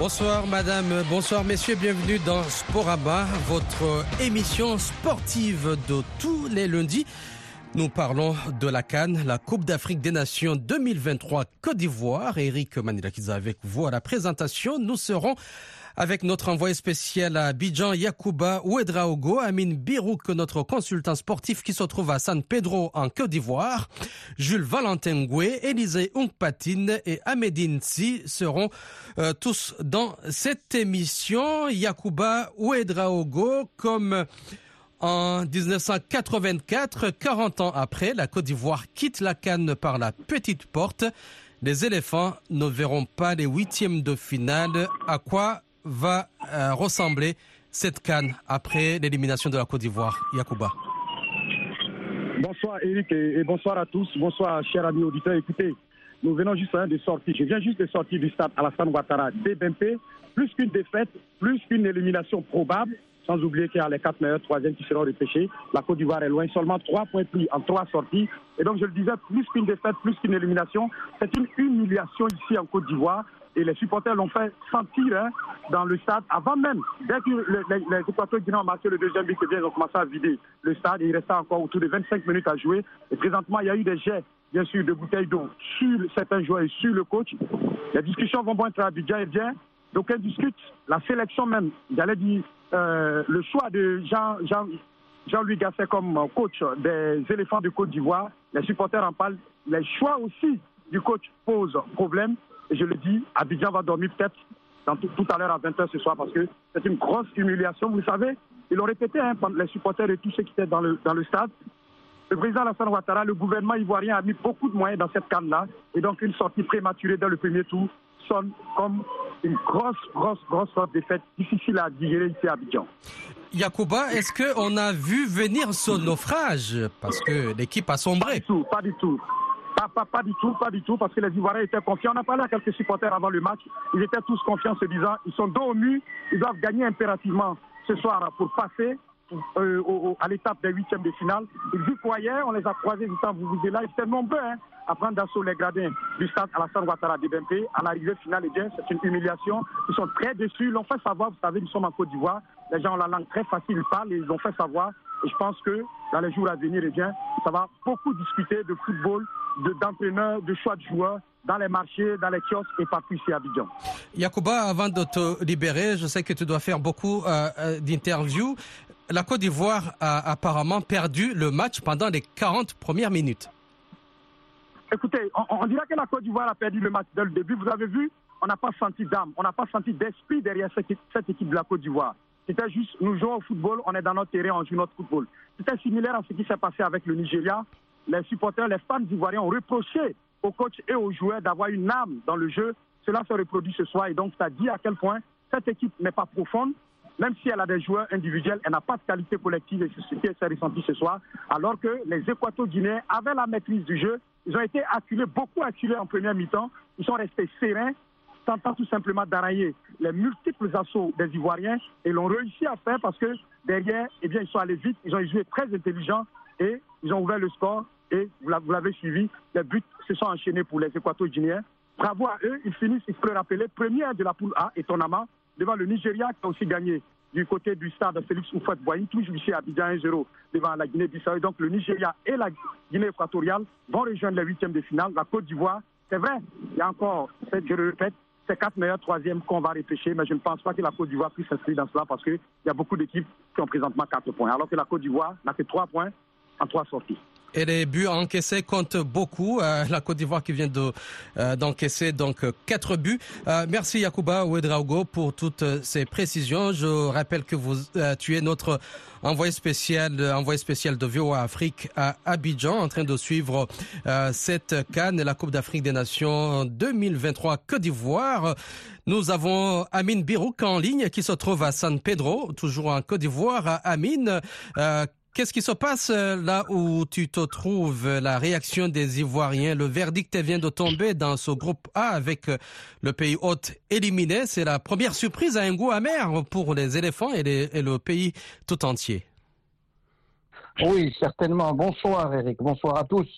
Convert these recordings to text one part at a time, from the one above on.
Bonsoir madame, bonsoir messieurs, bienvenue dans Sporaba, votre émission sportive de tous les lundis. Nous parlons de la Cannes, la Coupe d'Afrique des Nations 2023 Côte d'Ivoire. Eric Manilakiza avec vous à la présentation. Nous serons avec notre envoyé spécial à Abidjan, Yakuba Ouedraogo, Amine Birouk, notre consultant sportif qui se trouve à San Pedro en Côte d'Ivoire, Jules Valentin Goué, Élisée Ungpatine et Ahmedine Si seront euh, tous dans cette émission. Yakuba Ouedraogo, comme en 1984, 40 ans après, la Côte d'Ivoire quitte la Cannes par la petite porte. Les éléphants ne verront pas les huitièmes de finale. À quoi va euh, ressembler cette Cannes après l'élimination de la Côte d'Ivoire Yacouba. Bonsoir Eric et, bonsoir à tous. Bonsoir chers amis auditeurs. Écoutez, nous venons juste de sortir. Je viens juste de sortir du stade Alassane Ouattara DBMP. Plus qu'une défaite, plus qu'une élimination probable, sans oublier qu'il y a les quatre meilleurs troisièmes qui seront repêchés. La Côte d'Ivoire est loin, seulement trois points pris en trois sorties. Et donc je le disais, plus qu'une défaite, plus qu'une élimination, c'est une humiliation ici en Côte d'Ivoire. Et les supporters l'ont fait sentir hein, dans le stade avant même. Dès que les, les, Équatoriens ont marqué le deuxième but, ils ont commencé à vider le stade. il restait encore autour de 25 minutes à jouer. Et présentement, il y a eu des jets, bien sûr, de bouteilles d'eau sur certains joueurs et sur le coach. Les discussions vont bon à bien et bien. Donc, elle discute la sélection même, j'allais dire euh, le choix de Jean, Jean, Jean-Louis Gasset comme coach des éléphants de Côte d'Ivoire. Les supporters en parlent. Les choix aussi du coach posent problème. Et je le dis, Abidjan va dormir peut-être tout, à l'heure à 20h ce soir parce que c'est une grosse humiliation. Vous savez, ils l'ont répété, hein, les supporters et tous ceux qui étaient dans le, dans le stade. Le président Alassane Ouattara, le gouvernement ivoirien a mis beaucoup de moyens dans cette canne-là. Et donc, une sortie prématurée dans le premier tour sonne comme une grosse, grosse, grosse défaite difficile à digérer ici à Abidjan. Yacouba, est-ce qu'on a vu venir ce naufrage? Parce que l'équipe a sombré. Pas du tout, pas du tout. Pas, du tout, pas du tout, parce que les Ivoiriens étaient confiants. On a parlé à quelques supporters avant le match. Ils étaient tous confiants, se disant ils sont dos au mur, ils doivent gagner impérativement ce soir pour passer euh, à l'étape des huitièmes de finale. Ils y croyaient, on les a croisés du vous vous là, ils étaient nombreux hein, à prendre d'assaut les gradins du stade Alassane Ouattara de BMP. À l'arrivée finale, eh c'est une humiliation. Ils sont très déçus, ils l'ont fait savoir, vous savez, nous sommes en Côte d'Ivoire, les gens ont la langue très facile, ils parlent, ils l'ont fait savoir. Et je pense que dans les jours à venir, eh bien, ça va beaucoup discuter de football, d'entraîneurs, de, choix de joueurs dans les marchés, dans les kiosques et partout ici à Abidjan. Yacouba, avant de te libérer, je sais que tu dois faire beaucoup euh, euh, d'interviews. La Côte d'Ivoire a apparemment perdu le match pendant les 40 premières minutes. Écoutez, on, dirait que la Côte d'Ivoire a perdu le match dès le début. Vous avez vu, on n'a pas senti d'âme, on n'a pas senti d'esprit derrière cette, équipe de la Côte d'Ivoire. C'était juste, nous jouons au football, on est dans notre terrain, on joue notre football. C'était similaire à ce qui s'est passé avec le Nigeria. Les supporters, les fans ivoiriens ont reproché aux coachs et aux joueurs d'avoir une âme dans le jeu. Cela se reproduit ce soir et donc ça dit à quel point cette équipe n'est pas profonde. Même si elle a des joueurs individuels, elle n'a pas de qualité collective et c'est ce qui s'est ressenti ce soir. Alors que les Équato-Guinéens avaient la maîtrise du jeu. Ils ont été acculés, beaucoup acculés en première mi-temps. Ils sont restés sereins, tentant tout simplement d'arrailler les multiples assauts des Ivoiriens et l'ont réussi à faire parce que derrière, eh bien, ils sont allés vite, ils ont joué très intelligent et ils ont ouvert le score et vous l'avez suivi, les buts se sont enchaînés pour les Équato-Guinéens. Bravo à eux, ils finissent, il faut le rappeler, premier de la poule A, étonnamment, devant le Nigeria qui a aussi gagné du côté du stade Félix Oufouette-Boigny, toujours ici à Abidjan 1-0 devant la Guinée-Bissau. Donc le Nigeria et la Guinée équatoriale vont rejoindre les huitièmes de finale. La Côte d'Ivoire, c'est vrai, il y a encore, je le répète, c'est quatre meilleurs troisièmes qu'on va repêcher, mais je ne pense pas que la Côte d'Ivoire puisse s'inscrire dans cela parce qu'il y a beaucoup d'équipes qui ont présentement quatre points, alors que la Côte d'Ivoire n'a que trois points en trois sorties. Et les buts encaissés comptent beaucoup. Euh, la Côte d'Ivoire qui vient de euh, d'encaisser donc quatre buts. Euh, merci Yacouba Ouedraogo pour toutes ces précisions. Je rappelle que vous tu es notre envoyé spécial envoyé spécial de VOA Afrique à Abidjan en train de suivre cette Cannes et la Coupe d'Afrique des Nations 2023 Côte d'Ivoire. Nous avons Amine Birouk en ligne qui se trouve à San Pedro, toujours en Côte d'Ivoire. Amine, Qu'est-ce qui se passe euh, là où tu te trouves? La réaction des Ivoiriens, le verdict vient de tomber dans ce groupe A avec euh, le pays hôte éliminé. C'est la première surprise à un goût amer pour les éléphants et, le pays tout entier. Oui, certainement. Bonsoir Eric, bonsoir à tous.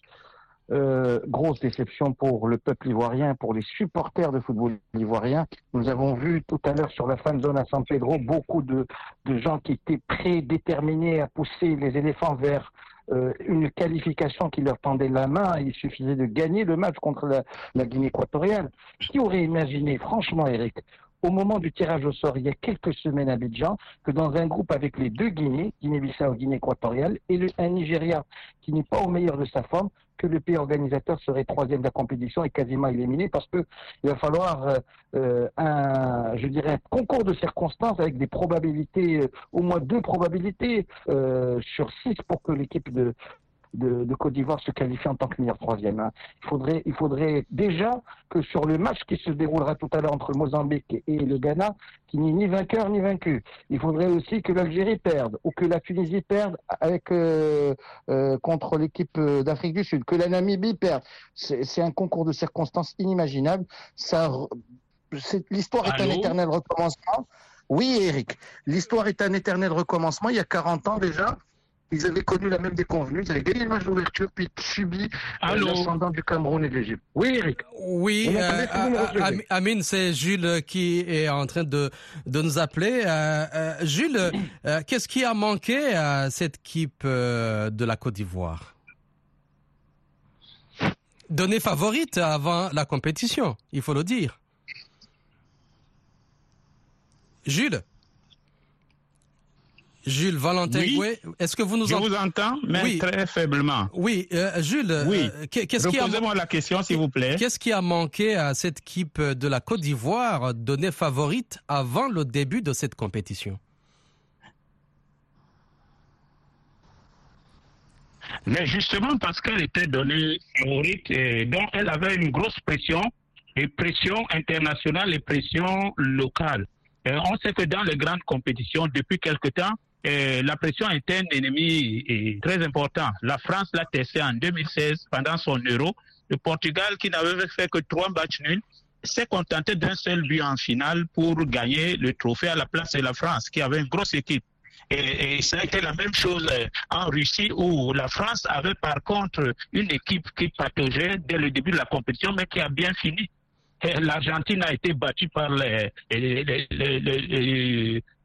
Euh, grosse déception pour le peuple ivoirien, pour les supporters de football ivoirien. Nous avons vu tout à l'heure sur la fan zone à San Pedro beaucoup de, gens qui étaient prédéterminés à pousser les éléphants vers euh, une qualification qui leur tendait la main. Il suffisait de gagner le match contre la, Guinée équatoriale. Qui aurait imaginé, franchement, Eric, au moment du tirage au sort, il y a quelques semaines à Abidjan, que dans un groupe avec les deux Guinées, Guinée-Bissau, Guinée équatoriale, et un Nigeria qui n'est pas au meilleur de sa forme, que le pays organisateur serait troisième de la compétition et quasiment éliminé parce que il va falloir euh, euh un, je dirais, un concours de circonstances avec des probabilités, euh, au moins deux probabilités sur six pour que l'équipe de, de, de Côte d'Ivoire se qualifie en tant que meilleur troisième. Hein. Il faudrait, il faudrait déjà que sur le match qui se déroulera tout à l'heure entre le Mozambique et le Ghana, qu'il n'y ait ni vainqueur ni vaincu. Il faudrait aussi que l'Algérie perde ou que la Tunisie perde avec euh, euh, contre l'équipe d'Afrique du Sud, que la Namibie perde. C'est un concours de circonstances inimaginable. Ça, l'histoire est un éternel recommencement. Oui, Eric, l'histoire est un éternel recommencement. Il y a 40 ans déjà, ils avaient connu la même déconvenue. Ils avaient gagné le match d'ouverture, puis subi euh, l'ascendant du Cameroun et de l'Égypte. Oui, Eric. Oui, euh, euh, Amine, c'est Jules qui est en train de, de nous appeler. Euh, euh Jules, qu'est-ce qui a manqué à cette équipe de la Côte d'Ivoire? Donnée favorite avant la compétition, il faut le dire. Jules? Jules Valentin oui. est-ce que vous nous Je vous entends, mais oui. très faiblement. Oui, euh, Jules, oui. Euh, qu'est-ce qui a... moi la question, s'il vous plaît. Qu'est-ce qui a manqué à cette équipe de la Côte d'Ivoire donnée favorite avant le début de cette compétition? Mais justement parce qu'elle était donnée favorite, et donc elle avait une grosse pression, et pression internationale et pression locale. On sait que dans les grandes compétitions, depuis quelque temps, euh, la pression interne ennemie est très importante. La France l'a testé en 2016 pendant son euro. Le Portugal, qui n'avait fait que trois matchs nuls, s'est contenté d'un seul but en finale pour gagner le trophée à la place de la France, qui avait une grosse équipe. Et, et ça a été la même chose euh, en Russie où la France avait par contre une équipe qui pataugeait dès le début de la compétition, mais qui a bien fini l'Argentine a été battue par les,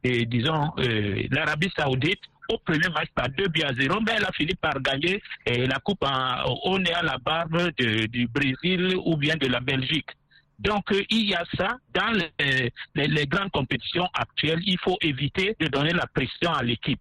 les disons euh, l'Arabie Saoudite au premier match par 2 buts à 0, mais elle a fini par gagner et la coupe en, au nez à la barbe du Brésil ou bien de la Belgique. Donc euh, il y a ça dans les, grandes compétitions actuelles. Il faut éviter de donner la pression à l'équipe.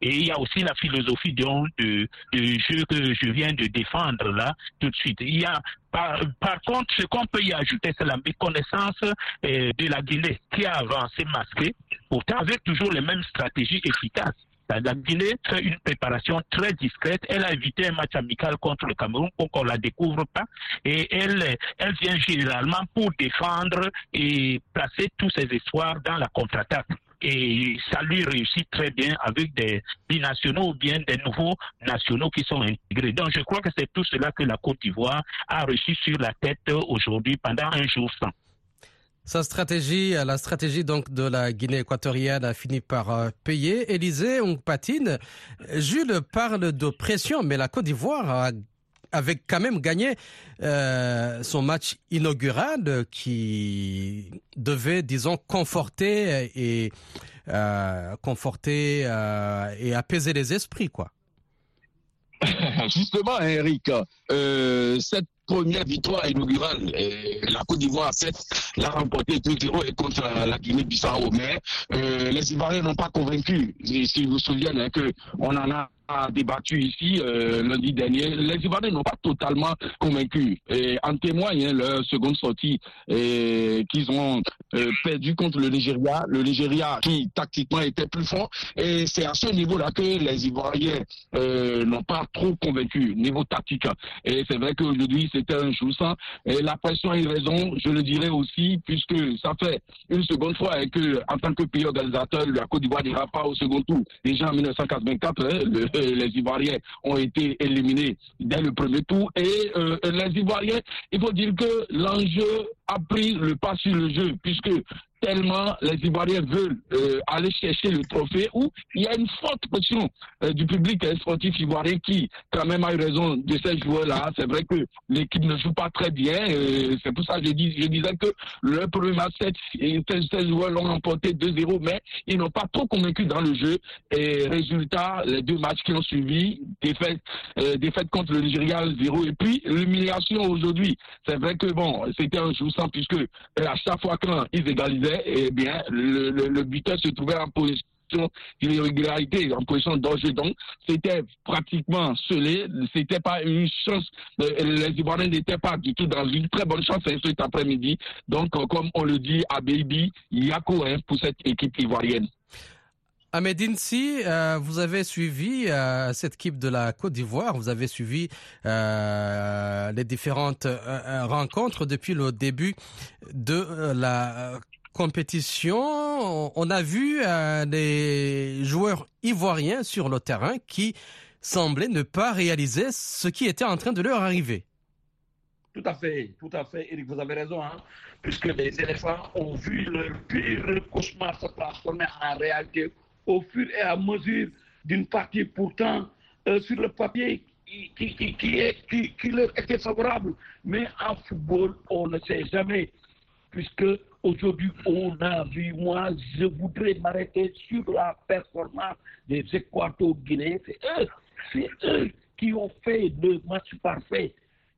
Et il y a aussi la philosophie de, de jeu que je viens de défendre là tout de suite. Il y a par, par contre, ce qu'on peut y ajouter, c'est la méconnaissance euh, de la Guinée qui a avancé masqué, pourtant avec toujours les mêmes stratégies efficaces. La Guinée fait une préparation très discrète. Elle a évité un match amical contre le Cameroun pour qu'on la découvre pas. Et elle, elle vient généralement pour défendre et placer tous ses espoirs dans la contre-attaque et ça lui réussit très bien avec des binationaux ou bien des nouveaux nationaux qui sont intégrés. Donc je crois que c'est tout cela que la Côte d'Ivoire a reçu sur la tête aujourd'hui pendant un jour sans. Sa stratégie, la stratégie donc de la Guinée équatoriale a fini par euh, payer. Élysée, on patine. Jules parle de pression, mais la Côte d'Ivoire a avait quand même gagné euh, son match inaugural qui devait, disons, conforter et euh, conforter euh, et apaiser les esprits, quoi. Justement, Eric, euh, cette première victoire inaugurale, la Côte d'Ivoire l'a remporté 2-0 contre la Guinée-Bissau. Mais euh, les Ivoiriens n'ont pas convaincu. Si vous vous souvenez hein, en a a débattu ici euh, lundi dernier, les Ivoiriens n'ont pas totalement convaincu. Et en témoigne hein, leur seconde sortie qu'ils ont euh, perdu contre le Nigeria. Le Nigeria qui tactiquement était plus fort. Et c'est à ce niveau-là que les Ivoiriens euh, n'ont pas trop convaincu, niveau tactique. Et c'est vrai qu'aujourd'hui c'était un jour sans. Et la pression a eu raison, je le dirais aussi, puisque ça fait une seconde fois et que en tant que pays organisateur, la Côte d'Ivoire n'ira pas au second tour. Déjà en 1984, hein, le, les Ivoiriens ont été éliminés dès le premier tour. Et euh, les Ivoiriens, il faut dire que l'enjeu a pris le pas sur le jeu, puisque tellement les Ivoiriens veulent euh, aller chercher le trophée, où il y a une forte pression euh, du public sportif ivoirien qui, quand même, a eu raison de ces joueurs-là. C'est vrai que l'équipe ne joue pas très bien. Euh, c'est pour ça que je disais que le premier match, ces, joueurs l'ont emporté 2-0, mais ils n'ont pas trop convaincu dans le jeu. Et résultat, les deux matchs qui ont suivi, défaite, défaite contre le Nigeria 0 et puis l'humiliation aujourd'hui. C'est vrai que bon, c'était un jour sans puisque à chaque fois qu'ils égalisaient, eh bien, le, le, buteur se trouvait en position d'irrégularité, en position de danger. Donc, c'était pratiquement scellé. C'était pas une chance. Euh, les Ivoiriens n'étaient pas du tout dans une très bonne chance cet après-midi. Donc, euh, comme on le dit à Baby, il quoi pour cette équipe ivoirienne. Ahmed si euh, vous avez suivi cette équipe de la Côte d'Ivoire, vous avez suivi les différentes rencontres depuis le début de la compétition, on a vu euh, des joueurs ivoiriens sur le terrain qui semblaient ne pas réaliser ce qui était en train de leur arriver. Tout à fait, tout à fait, Eric, vous avez raison, hein, puisque les éléphants ont vu leur pire cauchemar se transformer en réalité au fur et à mesure d'une partie pourtant euh, sur le papier qui, qui, qui, qui, leur était favorable. Mais en football, on ne sait jamais, puisque Aujourd'hui, on a vu, moi, je voudrais m'arrêter sur la performance des Équato-Guinéens. C'est eux, c'est eux qui ont fait le match parfait.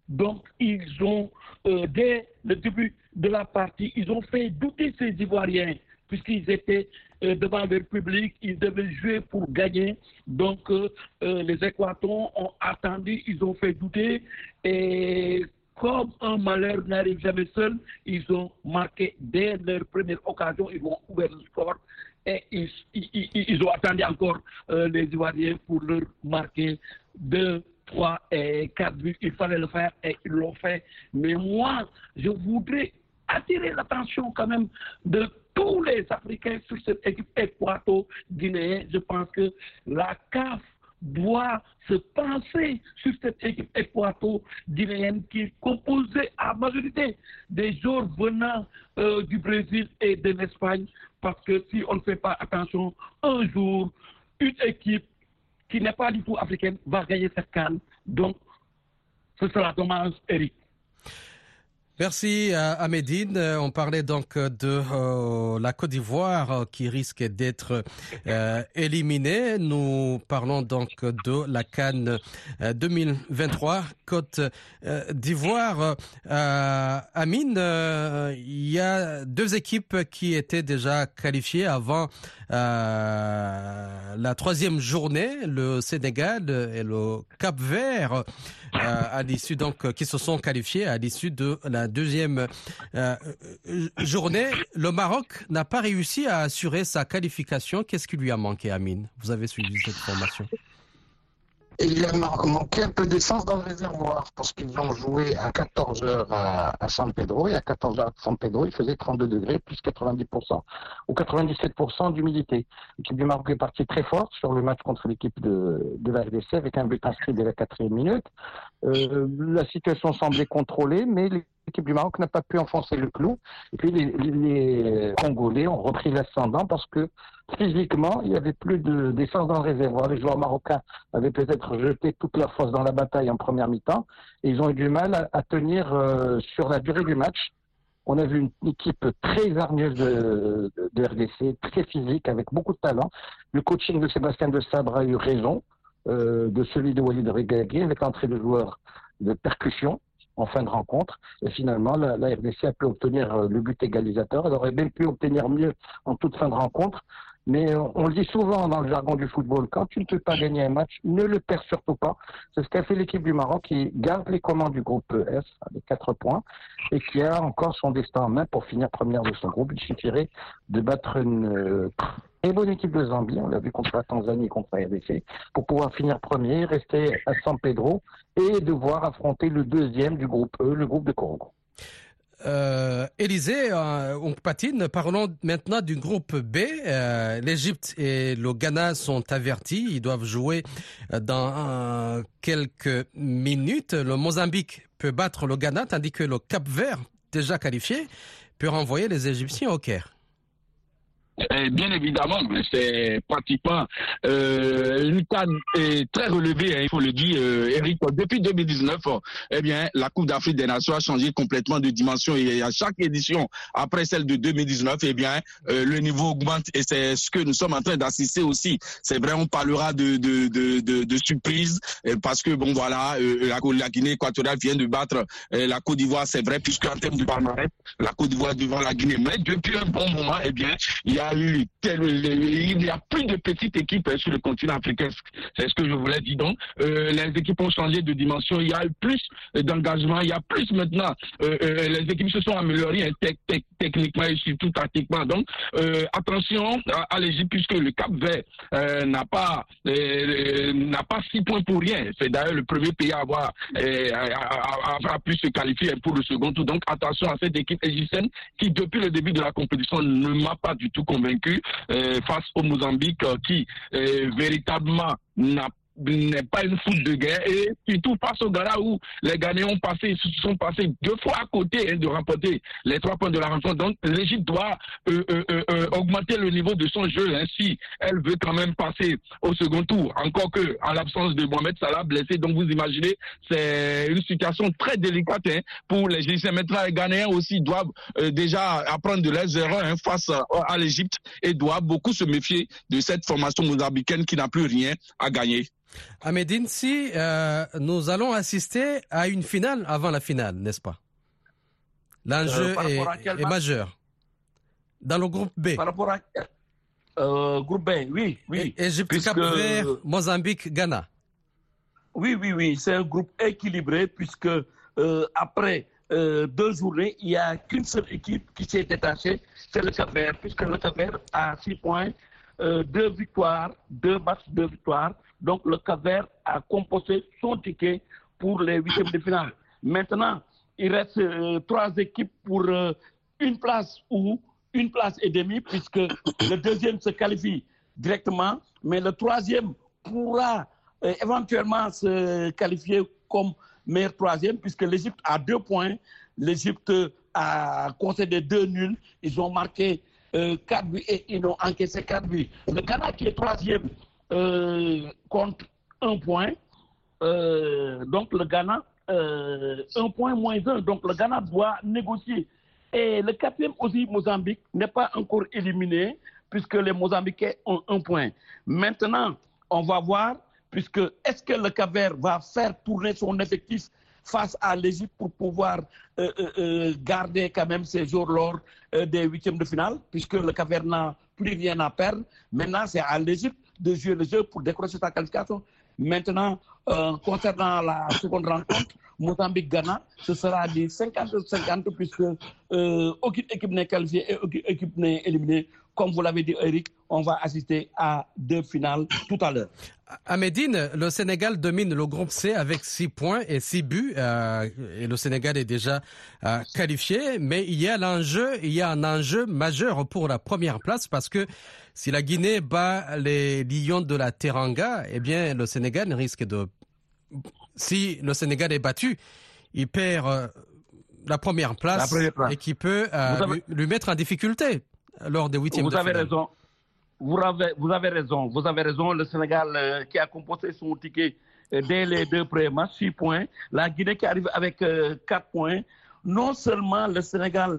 Donc, ils ont, euh, dès le début de la partie, ils ont fait douter ces Ivoiriens, puisqu'ils étaient euh, devant leur public, ils devaient jouer pour gagner. Donc, euh, les Équatons ont attendu, ils ont fait douter. Et comme un malheur n'arrive jamais seul, ils ont marqué dès leur première occasion, ils ont ouvert le score et ils, ont attendu encore euh, les Ivoiriens pour leur marquer deux, trois et quatre buts. Il fallait le faire et ils l'ont fait. Mais moi, je voudrais attirer l'attention quand même de tous les Africains sur cette équipe équato-guinéenne. Je pense que la CAF doit se penser sur cette équipe équato-guinéenne qui est composée à majorité des joueurs venant euh, du Brésil et de l'Espagne. Parce que si on ne fait pas attention, un jour, une équipe qui n'est pas du tout africaine va gagner cette canne. Donc, ce sera dommage, Eric. Merci à Médine. Euh, on parlait donc de euh, la Côte d'Ivoire euh, qui risque d'être éliminée. Nous parlons donc de la Cannes 2023 Côte d'Ivoire. Amine, il y a deux équipes qui étaient déjà qualifiées avant la troisième journée, le Sénégal et le Cap Vert, à l'issue donc qui se sont qualifiés à l'issue de la deuxième euh, euh, journée, le Maroc n'a pas réussi à assurer sa qualification. Qu'est-ce qui lui a manqué, Amine? Vous avez suivi cette formation? Il a manqué un peu d'essence dans le réservoir parce qu'ils ont joué à 14 h à, San Pedro et à 14 h à San Pedro, il faisait 32 degrés plus 90% ou 97% d'humidité. L'équipe du Maroc est partie très fort sur le match contre l'équipe de, de la RDC avec un but inscrit dès la quatrième minute. Euh, la situation semblait contrôlée, mais les l'équipe du Maroc n'a pas pu enfoncer le clou. Et puis les, Congolais ont repris l'ascendant parce que physiquement, il n'y avait plus d'essence dans le réservoir. Les joueurs marocains avaient peut-être jeté toute leur force dans la bataille en première mi-temps et ils ont eu du mal à, tenir euh, sur la durée du match. On a vu une équipe très hargneuse de, RDC, très physique, avec beaucoup de talent. Le coaching de Sébastien de Sabre a eu raison, euh, de celui de Walid Regagué, avec l'entrée de joueurs de percussion en fin de rencontre. Et finalement, la, RDC a pu obtenir euh, le but égalisateur. Elle aurait même pu obtenir mieux en toute fin de rencontre. Mais euh, on le dit souvent dans le jargon du football, quand tu ne peux pas gagner un match, ne le perds surtout pas. C'est ce qu'a fait l'équipe du Maroc qui garde les commandes du groupe S avec quatre points et qui a encore son destin en main pour finir première de son groupe. Il suffirait de battre une euh, très bonne équipe de Zambie, on l'a vu contre la Tanzanie contre la RDC, pour pouvoir finir premier, rester à San Pedro et devoir affronter le deuxième du groupe E, le groupe de Congo. Euh, Élysée, euh. Parlons maintenant du groupe B. Euh, L'Égypte et le Ghana sont avertis. Ils doivent jouer dans euh, quelques minutes. Le Mozambique peut battre le Ghana, tandis que le Cap Vert, déjà qualifié, peut renvoyer les Égyptiens au Caire. Et bien évidemment, c'est pratiquement euh, une canne très relevée, hein, il faut le dire, euh, Eric. Depuis 2019, eh bien, la Coupe d'Afrique des Nations a changé complètement de dimension et à chaque édition, après celle de 2019, eh bien, euh, le niveau augmente et c'est ce que nous sommes en train d'assister aussi. C'est vrai, on parlera de, de, de, de, surprise parce que, bon, voilà, la, Guinée équatoriale vient de battre la Côte d'Ivoire, c'est vrai, puisque en termes de palmarès, la Côte d'Ivoire devant la Guinée. Mais depuis un bon moment, eh il y a il n'y a plus de petites équipes hein, sur le continent africain. C'est ce que je voulais dire. Donc, euh, les équipes ont changé de dimension. Il y a eu plus d'engagement. Il y a plus maintenant. Euh, euh, les équipes se sont améliorées hein, techniquement et surtout tactiquement. Donc, attention à, l'Égypte puisque le Cap Vert n'a pas n'a pas six points pour rien. C'est d'ailleurs le premier pays à avoir, à, pu se qualifier pour le second tour. Donc, attention à cette équipe égyptienne qui, depuis le début de la compétition, ne m'a pas du tout convaincu euh, face au Mozambique euh, qui euh, véritablement n'a n'est pas une foule de guerre et surtout face au Ghana où les Ghanéens ont passé, sont passés deux fois à côté hein, de remporter les trois points de la rencontre. Donc l'Égypte doit euh, euh, euh, augmenter le niveau de son jeu ainsi elle veut quand même passer au second tour. Encore que en l'absence de Mohamed Salah blessé, donc vous imaginez c'est une situation très délicate hein, pour les Égyptiens. Maintenant les Ghanéens aussi doivent déjà apprendre de leurs erreurs hein, face à, l'Égypte et doivent beaucoup se méfier de cette formation mozambicaine qui n'a plus rien à gagner. Si euh, nous allons assister à une finale avant la finale, n'est-ce pas? L'enjeu euh, est, majeur. Dans le groupe B. Par rapport à euh, groupe B, oui, oui. Égypte, Cap Vert, Mozambique, Ghana. Oui, oui, oui. C'est un groupe équilibré puisque après deux journées, il n'y a qu'une seule équipe qui s'est détachée, c'est le Cap Vert, puisque le Cap Vert a six points, deux victoires, deux matchs, deux victoires. Donc le Cap-Vert a composé son ticket pour les huitièmes de finale. Maintenant, il reste euh, trois équipes pour euh, une place ou une place et demie, puisque le deuxième se qualifie directement, mais le troisième pourra euh, éventuellement se qualifier comme meilleur troisième, puisque l'Égypte a deux points. L'Égypte a concédé deux nuls. Ils ont marqué quatre buts et ils ont encaissé quatre buts. Le Ghana qui est troisième euh, contre un point. Euh, donc le Ghana, euh, un point moins un. Donc le Ghana doit négocier. Et le quatrième aussi, Mozambique, n'est pas encore éliminé puisque les Mozambiquais ont un point. Maintenant, on va voir, puisque est-ce que le cap va faire tourner son effectif face à l'Égypte pour pouvoir garder quand même ses jours lors des huitièmes de finale, puisque le cap n'a plus rien à perdre. Maintenant, c'est à l'Égypte de jouer le jeu pour décrocher sa qualification. Maintenant, euh, concernant la seconde rencontre, Mozambique-Ghana, ce sera des 50-50 puisque euh, aucune équipe n'est qualifiée et aucune équipe n'est éliminée. Comme vous l'avez dit, Eric, on va assister à deux finales tout à l'heure. À Médine, le Sénégal domine le groupe C avec six points et six buts. Euh, et le Sénégal est déjà euh, qualifié, mais il y a l'enjeu, il y a un enjeu majeur pour la première place parce que si la Guinée bat les Lions de la Teranga, eh bien le Sénégal risque de si le Sénégal est battu, il perd euh, la, première place, et qui peut euh, lui, mettre en difficulté lors des huitièmes vous de avez Raison. Vous avez, vous avez raison. Vous avez raison. Le Sénégal euh, qui a composé son ticket dès les deux premiers matchs, 6 points. La Guinée qui arrive avec 4 points. Non seulement le Sénégal,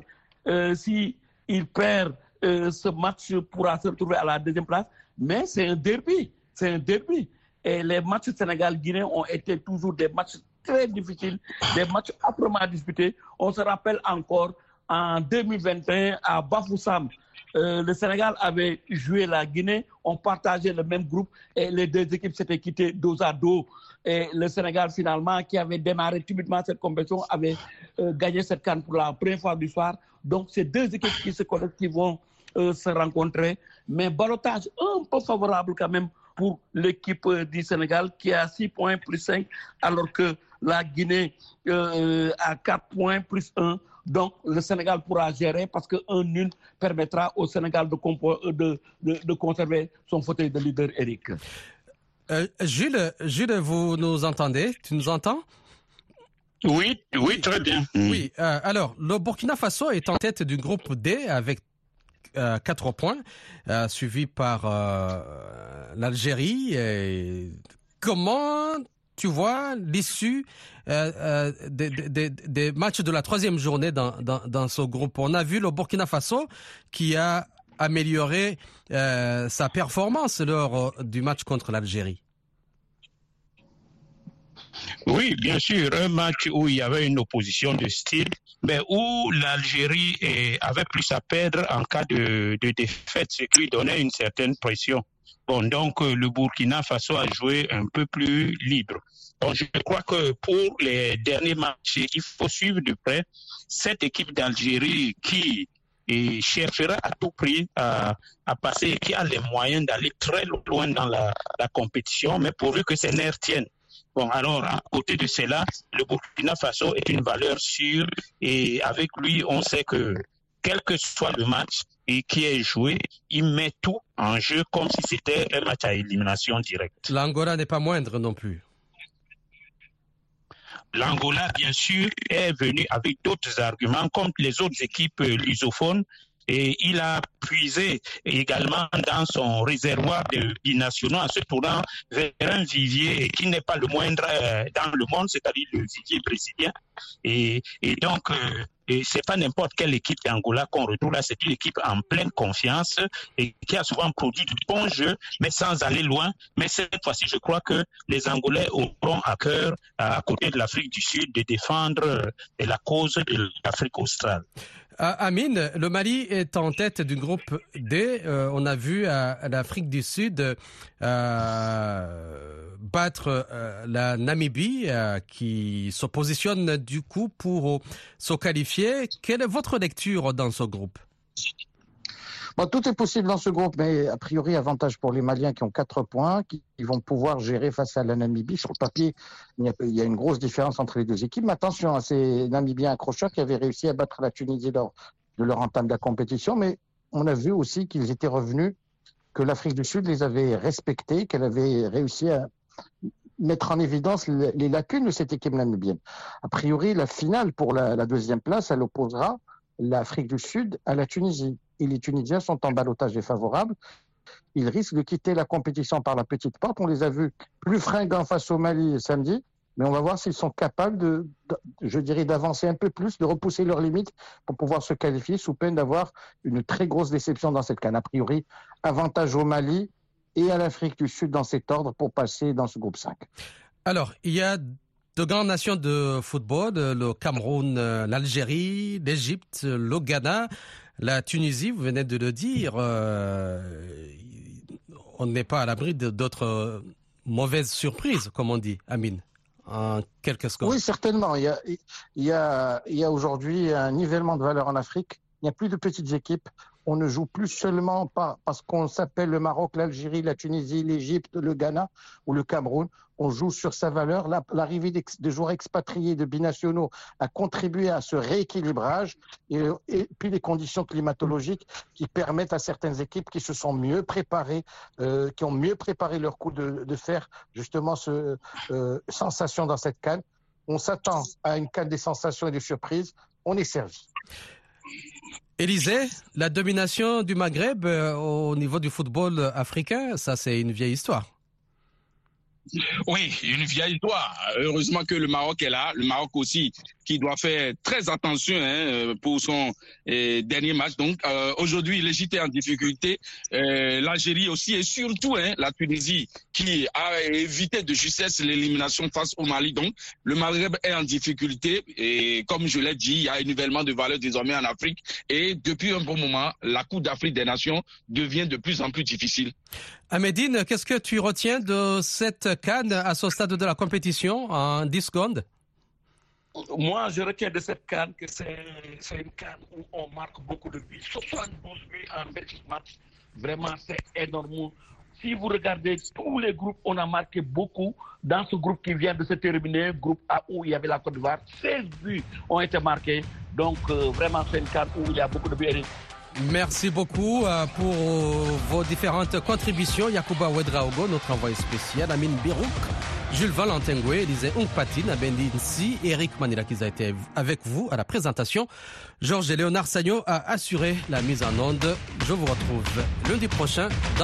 si il perd ce match, pourra se retrouver à la deuxième place, mais c'est un derby. C'est un derby. Et les matchs Sénégal-Guinée ont été toujours des matchs très difficiles, des matchs âprement disputés. On se rappelle encore en 2021 à Bafoussam, euh, le Sénégal avait joué la Guinée, on partageait le même groupe et les deux équipes s'étaient quittées dos à dos. Et le Sénégal, finalement, qui avait démarré timidement cette compétition, avait euh, gagné cette canne pour la première fois du soir. Donc, c'est deux équipes qui se connaissent, qui vont euh, se rencontrer. Mais balotage un peu favorable quand même pour l'équipe du Sénégal qui a 6 points plus 5, alors que la Guinée a 4 points plus 1. Donc le Sénégal pourra gérer parce qu'un nul permettra au Sénégal de, de, de, conserver son fauteuil de leader, Eric. Euh, Jules, Jules, vous nous entendez? Tu nous entends? Oui, oui, très bien. Oui, euh, alors, le Burkina Faso est en tête du groupe D avec 4 points, suivi par l'Algérie. Comment tu vois l'issue des, matchs de la troisième journée dans, ce groupe On a vu le Burkina Faso qui a amélioré sa performance lors du match contre l'Algérie. Oui, bien sûr, un match où il y avait une opposition de style, mais où l'Algérie avait plus à perdre en cas de, défaite, ce qui lui donnait une certaine pression. Bon, donc euh, le Burkina Faso a joué un peu plus libre. Bon, je crois que pour les derniers matchs, il faut suivre de près cette équipe d'Algérie qui cherchera à tout prix à, passer, qui a les moyens d'aller très loin dans la, la compétition, mais pourvu que ses nerfs tiennent. Bon, alors, à côté de cela, le Burkina Faso est une valeur sûre et avec lui, on sait que quel que soit le match et qui est joué, il met tout en jeu comme si c'était un match à élimination directe. L'Angola n'est pas moindre non plus. L'Angola, bien sûr, est venu avec d'autres arguments, comme les autres équipes lusophones, et il a puisé également dans son réservoir de binationaux en se tournant vers un vivier qui n'est pas le moindre euh, dans le monde, c'est-à-dire le vivier brésilien. Et, et donc, euh, et c'est pas n'importe quelle équipe d'Angola qu'on retrouve là, c'est une équipe en pleine confiance et qui a souvent produit du bon jeu, mais sans aller loin. Mais cette fois-ci, je crois que les Angolais auront à cœur, à côté de l'Afrique du Sud, de défendre euh, la cause de l'Afrique australe. Euh, Amine, le Mali est en tête du groupe D. Euh, on a vu l'Afrique du Sud battre la Namibie qui se positionne du coup pour se qualifier quelle est votre lecture dans ce groupe? Tout est possible dans ce groupe, mais a priori, avantage pour les Maliens qui ont quatre points, qui vont pouvoir gérer face à la Namibie. Sur le papier, il y a, une grosse différence entre les deux équipes. Mais attention à ces Namibiens accrocheurs qui avaient réussi à battre la Tunisie lors de leur entame de la compétition. Mais on a vu aussi qu'ils étaient revenus, que l'Afrique du Sud les avait respectés, qu'elle avait réussi à mettre en évidence les lacunes de cette équipe namibienne. A priori, la finale pour la, deuxième place, elle opposera l'Afrique du Sud à la Tunisie. Et les Tunisiens sont en balotage défavorable. Ils risquent de quitter la compétition par la petite porte. On les a vus plus fringants face au Mali samedi, mais on va voir s'ils sont capables de, je dirais, d'avancer un peu plus, de repousser leurs limites pour pouvoir se qualifier sous peine d'avoir une très grosse déception dans cette canne. A priori, avantage au Mali, et à l'Afrique du Sud dans cet ordre pour passer dans ce groupe 5. Alors, il y a de grandes nations de football, le Cameroun, l'Algérie, l'Égypte, le Ghana, la Tunisie, vous venez de le dire, euh, on n'est pas à l'abri d'autres mauvaises surprises, comme on dit, Amine, en quelques secondes. Oui, certainement. Il y a, il y a, il y a aujourd'hui un nivellement de valeur en Afrique. Il n'y a plus de petites équipes on ne joue plus seulement pas parce qu'on s'appelle le Maroc, l'Algérie, la Tunisie, l'Égypte, le Ghana ou le Cameroun. On joue sur sa valeur. L'arrivée de joueurs expatriés de binationaux a contribué à ce rééquilibrage et, puis les conditions climatologiques qui permettent à certaines équipes qui se sont mieux préparées, euh, qui ont mieux préparé leur coup de, faire justement ce euh, sensation dans cette canne. On s'attend à une canne des sensations et des surprises. On est servi. Élisée, la domination du Maghreb euh, au niveau du football africain, ça c'est une vieille histoire. Oui, une vieille histoire. Heureusement que le Maroc est là. Le Maroc aussi, qui doit faire très attention hein, pour son euh, dernier match. Donc euh, aujourd'hui, l'Égypte est en difficulté. Euh, L'Algérie aussi et surtout hein, la Tunisie qui a évité de justesse l'élimination face au Mali. Donc le Maghreb est en difficulté et comme je l'ai dit, il y a un nivellement de valeur désormais en Afrique. Et depuis un bon moment, la Coupe d'Afrique des Nations devient de plus en plus difficile. Qu'est-ce que tu retiens de cette canne à ce stade de la compétition en 10 secondes? Moi, je retiens de cette canne que c'est une canne où on marque beaucoup de buts. 72 buts en 28 matchs. Vraiment, c'est énorme. Si vous regardez tous les groupes, on a marqué beaucoup. Dans ce groupe qui vient de se terminer, groupe A où il y avait la Côte d'Ivoire, 16 buts ont été marqués. Donc, euh, vraiment, c'est une canne où il y a beaucoup de buts. Merci beaucoup euh, pour vos différentes contributions. Yacouba Ouedraogo, notre envoyé spécial, Amine Birouk Jules Valentin Goué, Lisée Ongpati, Nabendi Nsi, Eric Manila qui a été avec vous à la présentation. Georges et Léonard Sagno a assuré la mise en onde. Je vous retrouve lundi prochain dans